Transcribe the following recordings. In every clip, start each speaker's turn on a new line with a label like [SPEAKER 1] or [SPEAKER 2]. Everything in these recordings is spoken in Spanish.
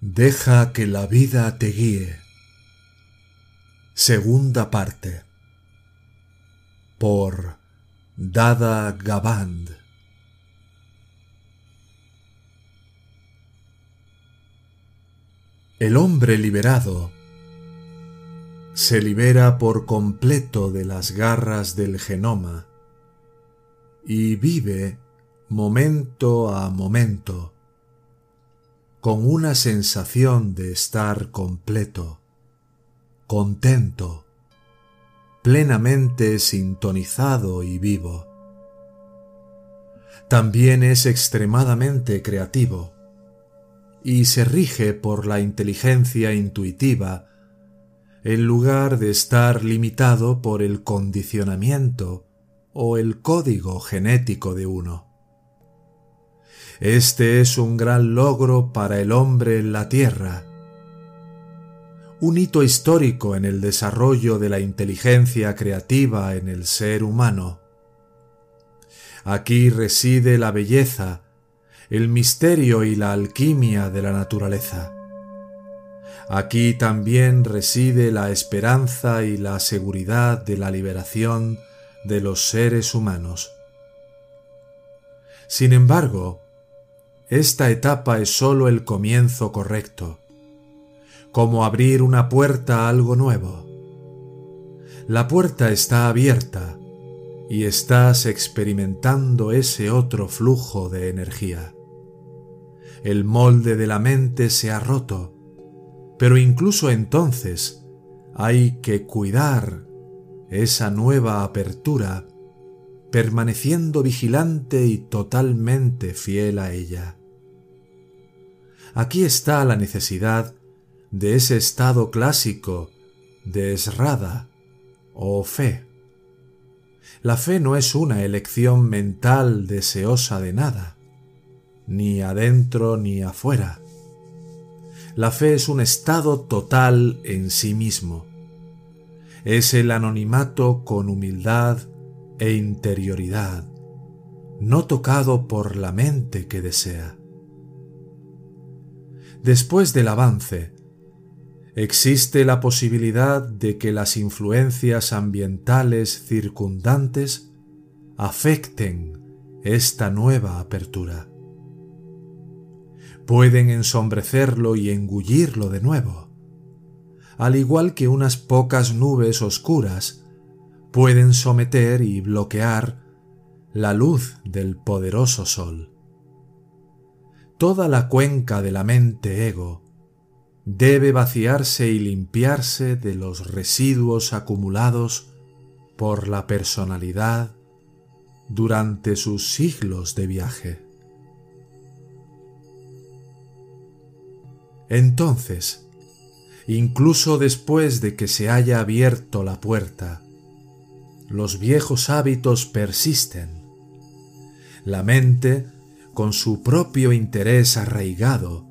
[SPEAKER 1] Deja que la vida te guíe. Segunda parte. Por Dada Gaband. El hombre liberado se libera por completo de las garras del genoma y vive momento a momento con una sensación de estar completo, contento, plenamente sintonizado y vivo. También es extremadamente creativo y se rige por la inteligencia intuitiva en lugar de estar limitado por el condicionamiento o el código genético de uno. Este es un gran logro para el hombre en la Tierra, un hito histórico en el desarrollo de la inteligencia creativa en el ser humano. Aquí reside la belleza, el misterio y la alquimia de la naturaleza. Aquí también reside la esperanza y la seguridad de la liberación de los seres humanos. Sin embargo, esta etapa es sólo el comienzo correcto, como abrir una puerta a algo nuevo. La puerta está abierta y estás experimentando ese otro flujo de energía. El molde de la mente se ha roto, pero incluso entonces hay que cuidar esa nueva apertura permaneciendo vigilante y totalmente fiel a ella. Aquí está la necesidad de ese estado clásico de esrada o fe. La fe no es una elección mental deseosa de nada, ni adentro ni afuera. La fe es un estado total en sí mismo. Es el anonimato con humildad e interioridad, no tocado por la mente que desea después del avance, existe la posibilidad de que las influencias ambientales circundantes afecten esta nueva apertura. Pueden ensombrecerlo y engullirlo de nuevo, al igual que unas pocas nubes oscuras pueden someter y bloquear la luz del poderoso sol toda la cuenca de la mente ego debe vaciarse y limpiarse de los residuos acumulados por la personalidad durante sus siglos de viaje. Entonces, incluso después de que se haya abierto la puerta, los viejos hábitos persisten. La mente con su propio interés arraigado,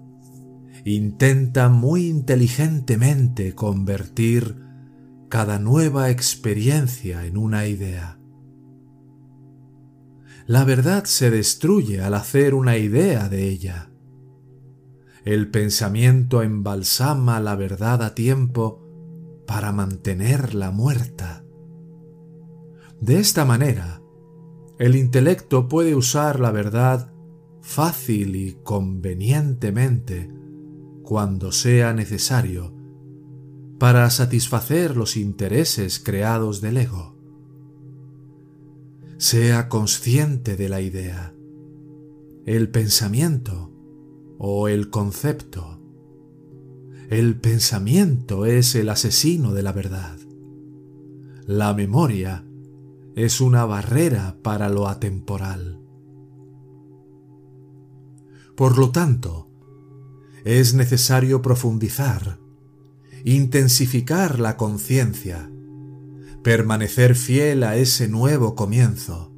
[SPEAKER 1] intenta muy inteligentemente convertir cada nueva experiencia en una idea. La verdad se destruye al hacer una idea de ella. El pensamiento embalsama la verdad a tiempo para mantenerla muerta. De esta manera, el intelecto puede usar la verdad fácil y convenientemente cuando sea necesario para satisfacer los intereses creados del ego. Sea consciente de la idea, el pensamiento o el concepto. El pensamiento es el asesino de la verdad. La memoria es una barrera para lo atemporal. Por lo tanto, es necesario profundizar, intensificar la conciencia, permanecer fiel a ese nuevo comienzo.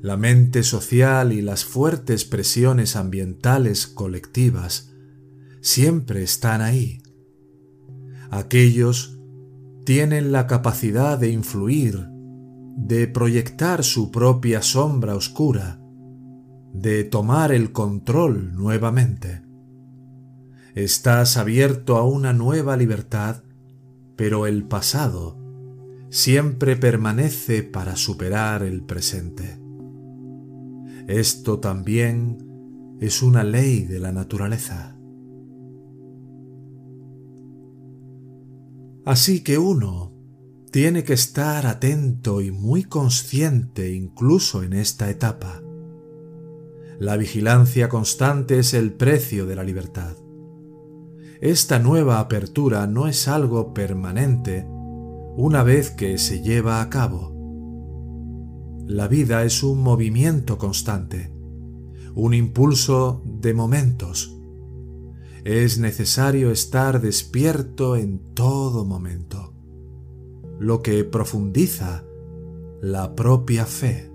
[SPEAKER 1] La mente social y las fuertes presiones ambientales colectivas siempre están ahí. Aquellos tienen la capacidad de influir, de proyectar su propia sombra oscura, de tomar el control nuevamente. Estás abierto a una nueva libertad pero el pasado siempre permanece para superar el presente. Esto también es una ley de la naturaleza. Así que uno tiene que estar atento y muy consciente incluso en esta etapa. La vigilancia constante es el precio de la libertad. Esta nueva apertura no es algo permanente una vez que se lleva a cabo. La vida es un movimiento constante, un impulso de momentos. Es necesario estar despierto en todo momento, lo que profundiza la propia fe.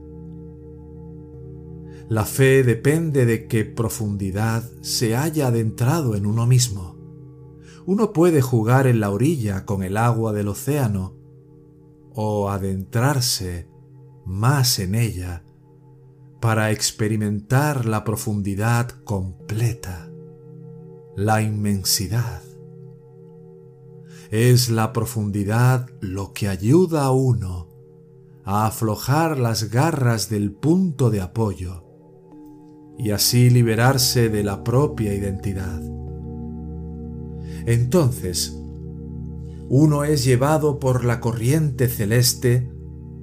[SPEAKER 1] La fe depende de que profundidad se haya adentrado en uno mismo uno puede jugar en la orilla con el agua del océano o adentrarse más en ella para experimentar la profundidad completa, la inmensidad. Es la profundidad lo que ayuda a uno a aflojar las garras del punto de apoyo y así liberarse de la propia identidad. Entonces, uno es llevado por la corriente celeste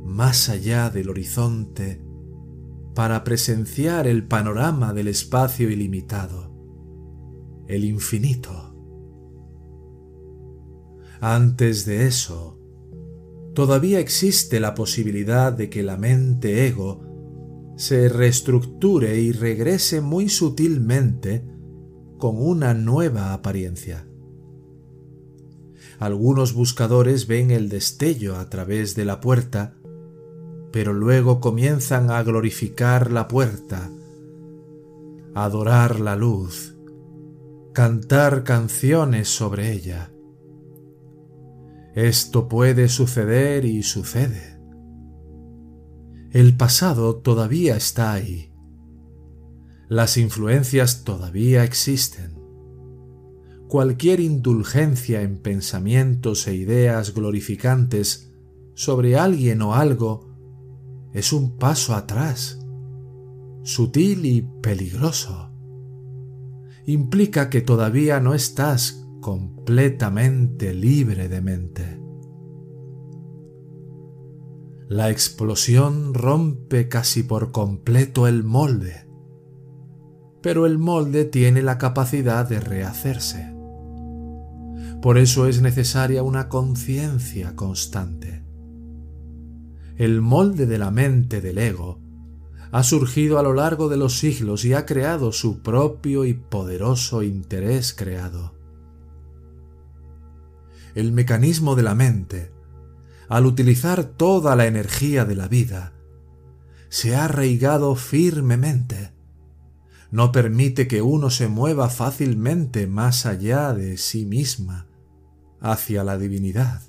[SPEAKER 1] más allá del horizonte para presenciar el panorama del espacio ilimitado, el infinito. Antes de eso, todavía existe la posibilidad de que la mente ego se reestructure y regrese muy sutilmente con una nueva apariencia. Algunos buscadores ven el destello a través de la puerta, pero luego comienzan a glorificar la puerta, adorar la luz, cantar canciones sobre ella. Esto puede suceder y sucede. El pasado todavía está ahí. Las influencias todavía existen cualquier indulgencia en pensamientos e ideas glorificantes sobre alguien o algo es un paso atrás, sutil y peligroso. Implica que todavía no estás completamente libre de mente. La explosión rompe casi por completo el molde, pero el molde tiene la capacidad de rehacerse. Por eso es necesaria una conciencia constante. El molde de la mente del ego ha surgido a lo largo de los siglos y ha creado su propio y poderoso interés creado. El mecanismo de la mente, al utilizar toda la energía de la vida, se ha arraigado firmemente. No permite que uno se mueva fácilmente más allá de sí misma hacia la divinidad.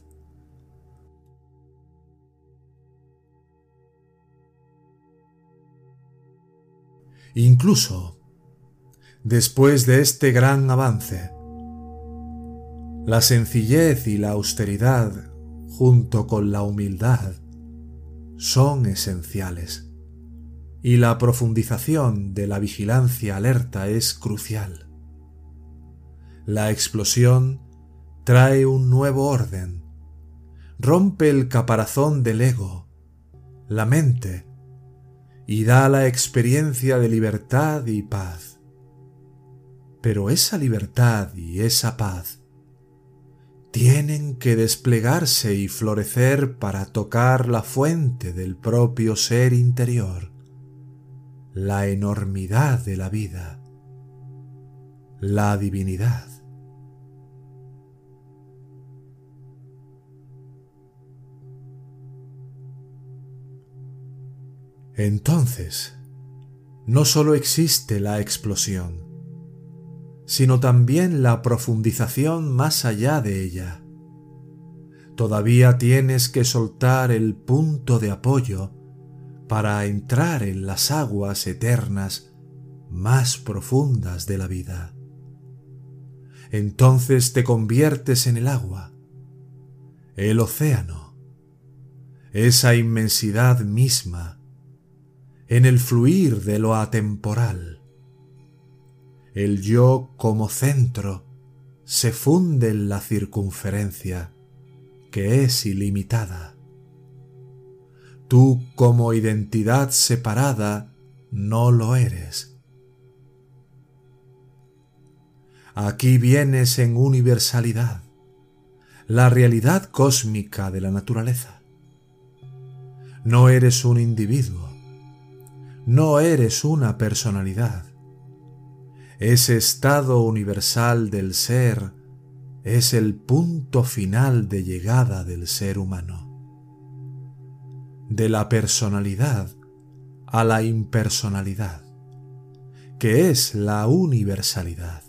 [SPEAKER 1] Incluso después de este gran avance, la sencillez y la austeridad junto con la humildad son esenciales y la profundización de la vigilancia alerta es crucial. La explosión trae un nuevo orden, rompe el caparazón del ego, la mente, y da la experiencia de libertad y paz. Pero esa libertad y esa paz tienen que desplegarse y florecer para tocar la fuente del propio ser interior, la enormidad de la vida, la divinidad. Entonces, no sólo existe la explosión, sino también la profundización más allá de ella. Todavía tienes que soltar el punto de apoyo para entrar en las aguas eternas más profundas de la vida. Entonces te conviertes en el agua, el océano, esa inmensidad misma en el fluir de lo atemporal. El yo como centro se funde en la circunferencia, que es ilimitada. Tú como identidad separada no lo eres. Aquí vienes en universalidad, la realidad cósmica de la naturaleza. No eres un individuo, no eres una personalidad. Ese estado universal del ser es el punto final de llegada del ser humano. De la personalidad a la impersonalidad, que es la universalidad.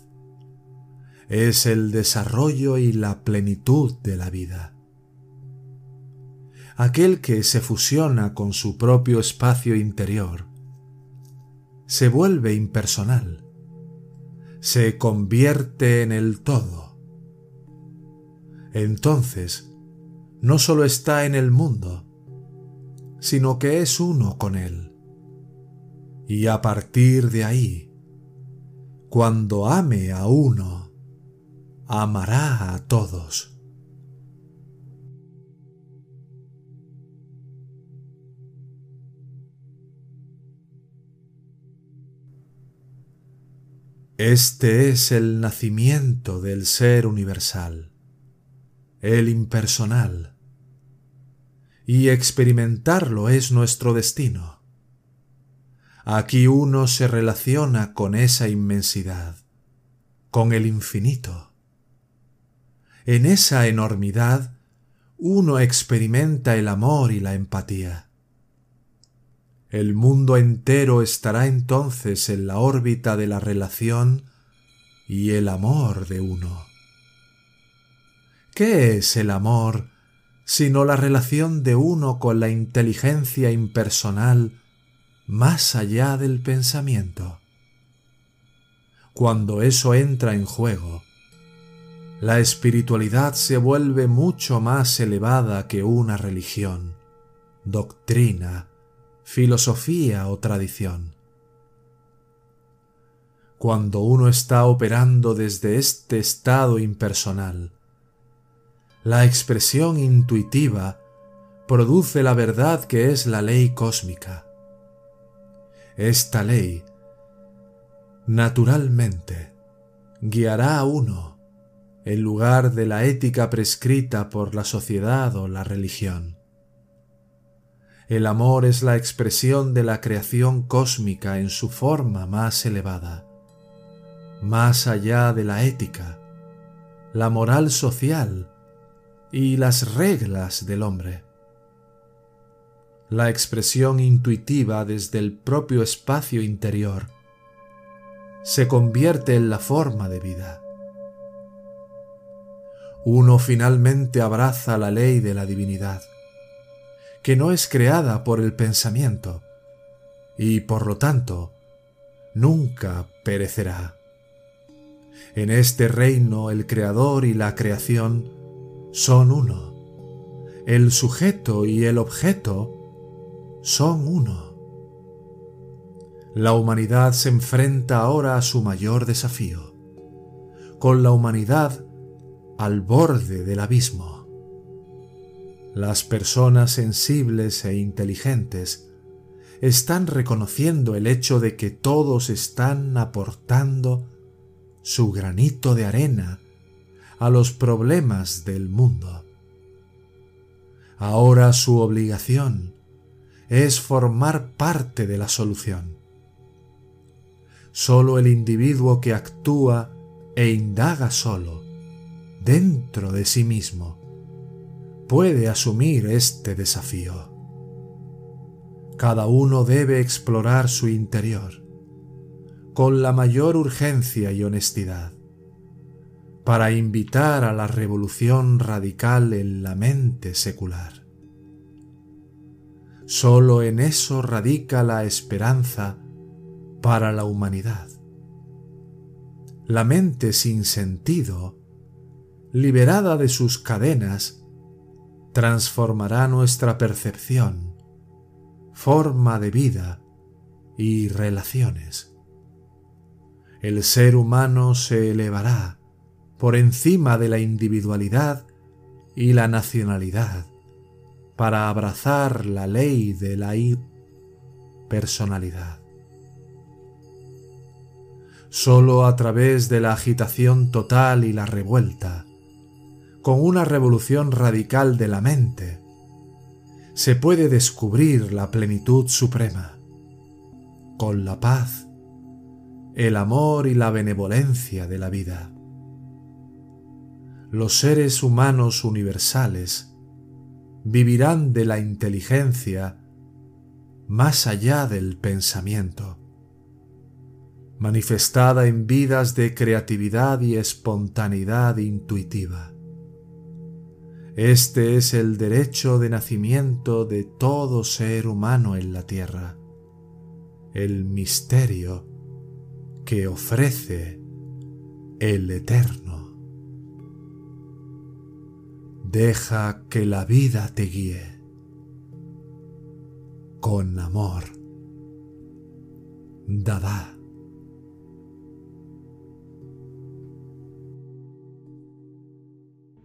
[SPEAKER 1] Es el desarrollo y la plenitud de la vida. Aquel que se fusiona con su propio espacio interior se vuelve impersonal, se convierte en el todo. Entonces, no solo está en el mundo, sino que es uno con él. Y a partir de ahí, cuando ame a uno, amará a todos. Este es el nacimiento del ser universal, el impersonal, y experimentarlo es nuestro destino. Aquí uno se relaciona con esa inmensidad, con el infinito. En esa enormidad uno experimenta el amor y la empatía. El mundo entero estará entonces en la órbita de la relación y el amor de uno. ¿Qué es el amor sino la relación de uno con la inteligencia impersonal más allá del pensamiento? Cuando eso entra en juego, la espiritualidad se vuelve mucho más elevada que una religión, doctrina, filosofía o tradición. Cuando uno está operando desde este estado impersonal, la expresión intuitiva produce la verdad que es la ley cósmica. Esta ley, naturalmente, guiará a uno en lugar de la ética prescrita por la sociedad o la religión. El amor es la expresión de la creación cósmica en su forma más elevada, más allá de la ética, la moral social y las reglas del hombre. La expresión intuitiva desde el propio espacio interior se convierte en la forma de vida. Uno finalmente abraza la ley de la divinidad que no es creada por el pensamiento y por lo tanto nunca perecerá. En este reino el creador y la creación son uno. El sujeto y el objeto son uno. La humanidad se enfrenta ahora a su mayor desafío, con la humanidad al borde del abismo. Las personas sensibles e inteligentes están reconociendo el hecho de que todos están aportando su granito de arena a los problemas del mundo. Ahora su obligación es formar parte de la solución, Solo el individuo que actúa e indaga solo, dentro de sí mismo, puede asumir este desafío. Cada uno debe explorar su interior con la mayor urgencia y honestidad para invitar a la revolución radical en la mente secular. Solo en eso radica la esperanza para la humanidad. La mente sin sentido, liberada de sus cadenas, transformará nuestra percepción, forma de vida y relaciones. El ser humano se elevará por encima de la individualidad y la nacionalidad para abrazar la ley de la personalidad. Solo a través de la agitación total y la revuelta, con una revolución radical de la mente, se puede descubrir la plenitud suprema, con la paz, el amor y la benevolencia de la vida. Los seres humanos universales vivirán de la inteligencia más allá del pensamiento manifestada en vidas de creatividad y espontaneidad intuitiva. Este es el derecho de nacimiento de todo ser humano en la tierra, el misterio que ofrece el Eterno. Deja que la vida te guíe con amor. Dada.